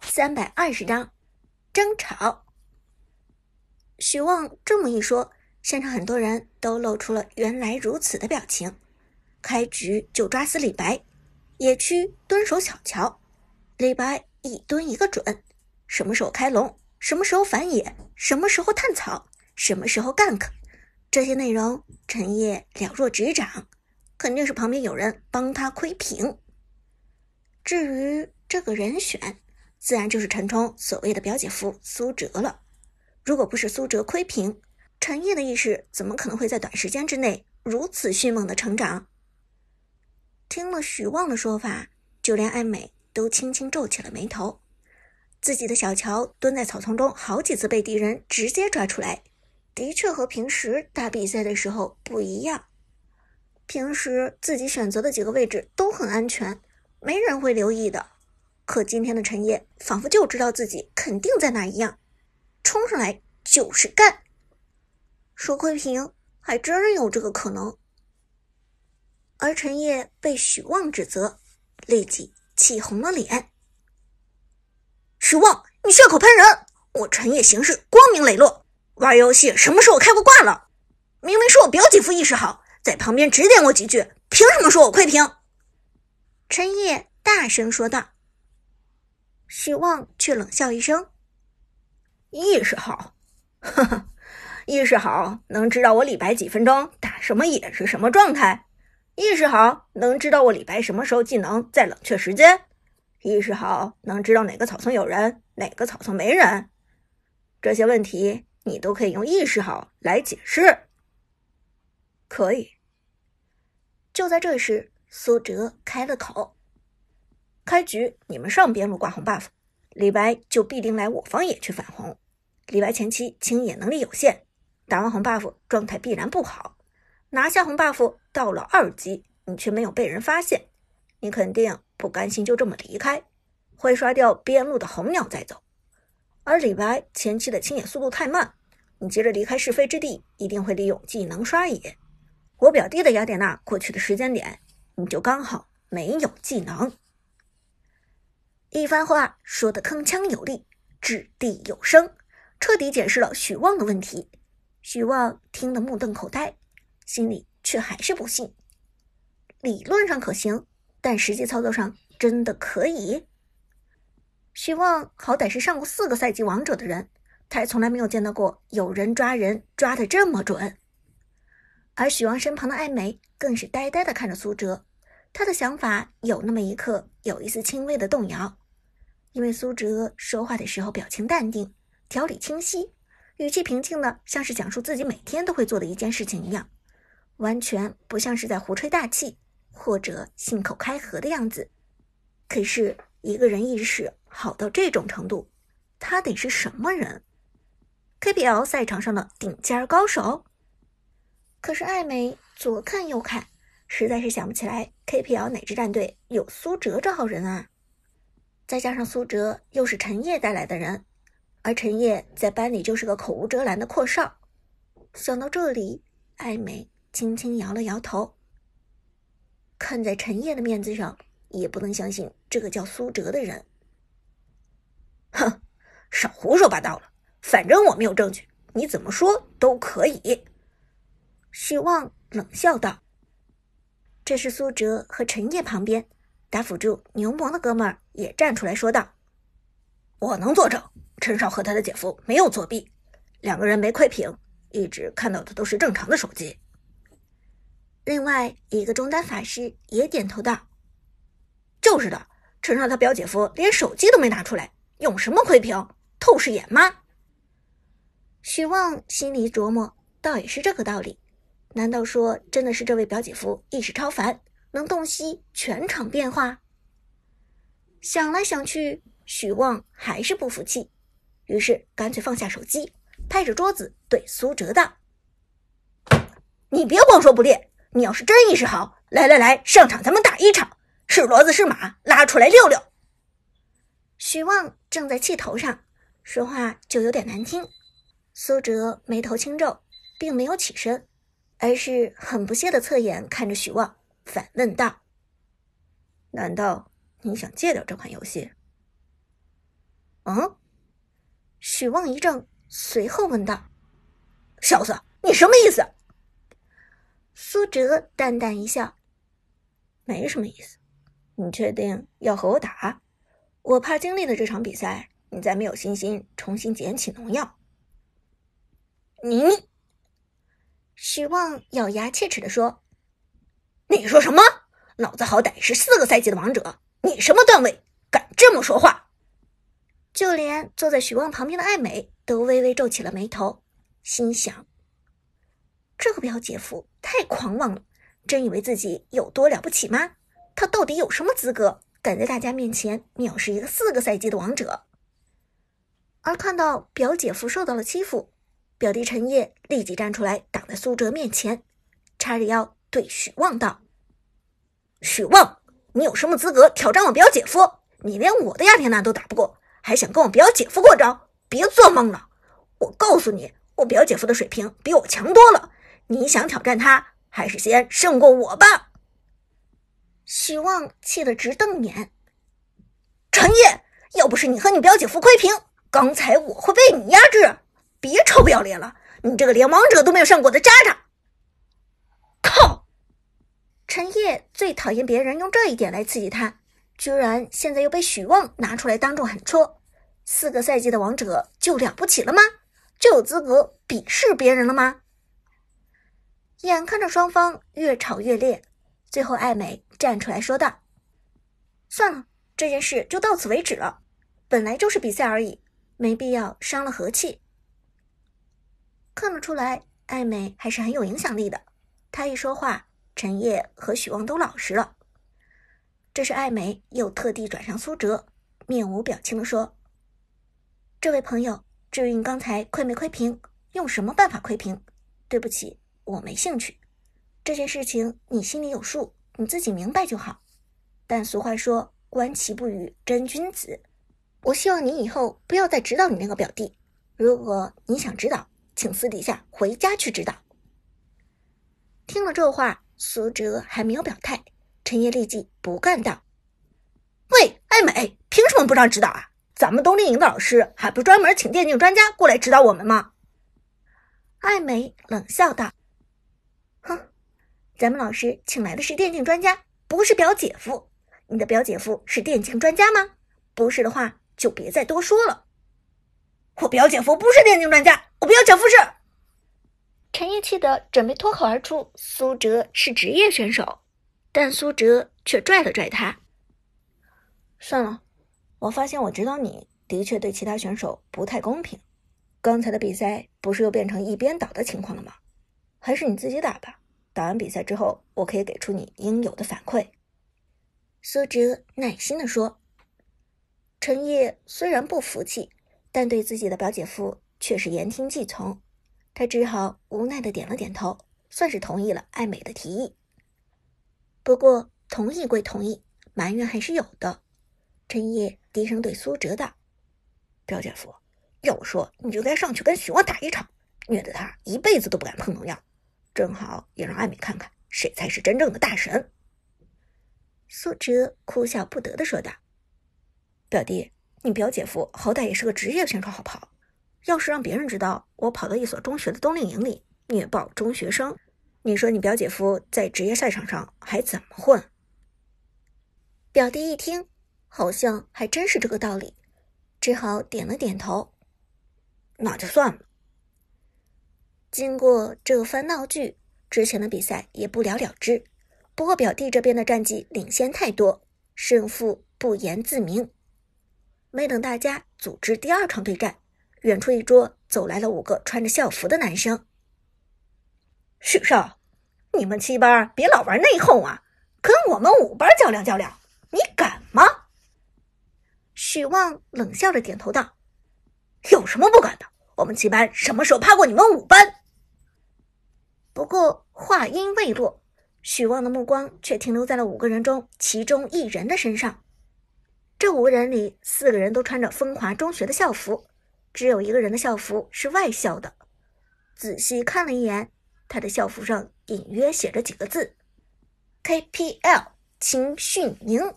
三百二十章争吵。许旺这么一说，现场很多人都露出了原来如此的表情。开局就抓死李白，野区蹲守小乔，李白一蹲一个准。什么时候开龙？什么时候反野？什么时候探草？什么时候 gank？这些内容陈烨了若指掌，肯定是旁边有人帮他窥屏。至于这个人选，自然就是陈冲所谓的表姐夫苏哲了。如果不是苏哲窥屏，陈烨的意识怎么可能会在短时间之内如此迅猛的成长？听了许旺的说法，就连艾美都轻轻皱起了眉头。自己的小乔蹲在草丛中，好几次被敌人直接抓出来，的确和平时打比赛的时候不一样。平时自己选择的几个位置都很安全，没人会留意的。可今天的陈烨仿佛就知道自己肯定在那一样，冲上来就是干。说窥屏还真有这个可能。而陈烨被许旺指责，立即气红了脸。许旺，你血口喷人！我陈烨行事光明磊落，玩游戏什么时候开过挂了？明明是我表姐夫意识好，在旁边指点我几句，凭什么说我窥屏？陈烨大声说道。许旺却冷笑一声：“意识好，呵呵，意识好能知道我李白几分钟打什么野是什么状态，意识好能知道我李白什么时候技能在冷却时间，意识好能知道哪个草丛有人，哪个草丛没人。这些问题你都可以用意识好来解释。可以。”就在这时，苏哲开了口。开局你们上边路挂红 buff，李白就必定来我方野区反红。李白前期清野能力有限，打完红 buff 状态必然不好。拿下红 buff 到了二级，你却没有被人发现，你肯定不甘心就这么离开，会刷掉边路的红鸟再走。而李白前期的清野速度太慢，你急着离开是非之地，一定会利用技能刷野。我表弟的雅典娜过去的时间点，你就刚好没有技能。一番话说的铿锵有力，掷地有声，彻底解释了许旺的问题。许旺听得目瞪口呆，心里却还是不信。理论上可行，但实际操作上真的可以？许旺好歹是上过四个赛季王者的人，他也从来没有见到过有人抓人抓的这么准。而许旺身旁的艾美更是呆呆的看着苏哲。他的想法有那么一刻有一丝轻微的动摇，因为苏哲说话的时候表情淡定，条理清晰，语气平静的像是讲述自己每天都会做的一件事情一样，完全不像是在胡吹大气或者信口开河的样子。可是一个人意识好到这种程度，他得是什么人？KPL 赛场上的顶尖高手？可是艾美左看右看。实在是想不起来 KPL 哪支战队有苏哲这号人啊！再加上苏哲又是陈烨带来的人，而陈烨在班里就是个口无遮拦的阔少。想到这里，艾美轻轻摇了摇头。看在陈烨的面子上，也不能相信这个叫苏哲的人。哼，少胡说八道了！反正我没有证据，你怎么说都可以。许旺冷笑道。这是苏哲和陈烨旁边打辅助牛魔的哥们儿也站出来说道：“我能作证，陈少和他的姐夫没有作弊，两个人没窥屏，一直看到的都是正常的手机。”另外一个中单法师也点头道：“就是的，陈少他表姐夫连手机都没拿出来，用什么窥屏？透视眼吗？”许旺心里琢磨，倒也是这个道理。难道说真的是这位表姐夫意识超凡，能洞悉全场变化？想来想去，许旺还是不服气，于是干脆放下手机，拍着桌子对苏哲道：“你别光说不练，你要是真意识好，来来来，上场咱们打一场，是骡子是马，拉出来溜溜。”许旺正在气头上，说话就有点难听。苏哲眉头轻皱，并没有起身。而是很不屑的侧眼看着许旺，反问道：“难道你想戒掉这款游戏？”嗯？许望一怔，随后问道：“小子，你什么意思？”苏哲淡淡一笑：“没什么意思。你确定要和我打？我怕经历了这场比赛，你再没有信心重新捡起农药。”你，许望咬牙切齿的说：“你说什么？老子好歹是四个赛季的王者，你什么段位？敢这么说话？”就连坐在许望旁边的艾美都微微皱起了眉头，心想：这个表姐夫太狂妄了，真以为自己有多了不起吗？他到底有什么资格，敢在大家面前藐视一个四个赛季的王者？而看到表姐夫受到了欺负，表弟陈烨立即站出来挡在苏哲面前，叉着腰对许望道：“许望，你有什么资格挑战我表姐夫？你连我的亚天娜都打不过！”还想跟我表姐夫过招？别做梦了！我告诉你，我表姐夫的水平比我强多了。你想挑战他，还是先胜过我吧？许望气得直瞪眼。陈烨，要不是你和你表姐夫窥屏，刚才我会被你压制。别臭不要脸了！你这个连王者都没有上过的渣渣！陈烨最讨厌别人用这一点来刺激他，居然现在又被许望拿出来当众狠戳。四个赛季的王者就了不起了吗？就有资格鄙视别人了吗？眼看着双方越吵越烈，最后艾美站出来说道：“算了，这件事就到此为止了。本来就是比赛而已，没必要伤了和气。”看得出来，艾美还是很有影响力的。她一说话，陈烨和许望都老实了。这时，艾美又特地转向苏哲，面无表情的说。这位朋友，至于你刚才窥没窥屏，用什么办法窥屏？对不起，我没兴趣。这件事情你心里有数，你自己明白就好。但俗话说“观其不语真君子”，我希望你以后不要再指导你那个表弟。如果你想指导，请私底下回家去指导。听了这话，苏哲还没有表态，陈烨立即不干道：“喂，艾美，凭什么不让指导啊？”咱们冬令营的老师还不专门请电竞专家过来指导我们吗？艾美冷笑道：“哼，咱们老师请来的是电竞专家，不是表姐夫。你的表姐夫是电竞专家吗？不是的话，就别再多说了。我表姐夫不是电竞专家，我表姐夫是……”陈烨气得准备脱口而出：“苏哲是职业选手。”但苏哲却拽了拽他：“算了。”我发现我指导你的确对其他选手不太公平。刚才的比赛不是又变成一边倒的情况了吗？还是你自己打吧。打完比赛之后，我可以给出你应有的反馈。”苏哲耐心地说。陈烨虽然不服气，但对自己的表姐夫却是言听计从。他只好无奈的点了点头，算是同意了艾美的提议。不过，同意归同意，埋怨还是有的。陈烨低声对苏哲道：“表姐夫，要我说，你就该上去跟许望打一场，虐得他一辈子都不敢碰农药，正好也让艾美看看谁才是真正的大神。”苏哲哭笑不得的说道：“表弟，你表姐夫好歹也是个职业选手，好不好。要是让别人知道我跑到一所中学的冬令营里虐爆中学生，你说你表姐夫在职业赛场上还怎么混？”表弟一听。好像还真是这个道理，只好点了点头。那就算了。经过这番闹剧，之前的比赛也不了了之。不过表弟这边的战绩领先太多，胜负不言自明。没等大家组织第二场对战，远处一桌走来了五个穿着校服的男生。许少，你们七班别老玩内讧啊，跟我们五班较量较量，你敢吗？许望冷笑着点头道：“有什么不敢的？我们七班什么时候怕过你们五班？”不过话音未落，许望的目光却停留在了五个人中其中一人的身上。这五个人里，四个人都穿着风华中学的校服，只有一个人的校服是外校的。仔细看了一眼，他的校服上隐约写着几个字：“KPL 青训营。”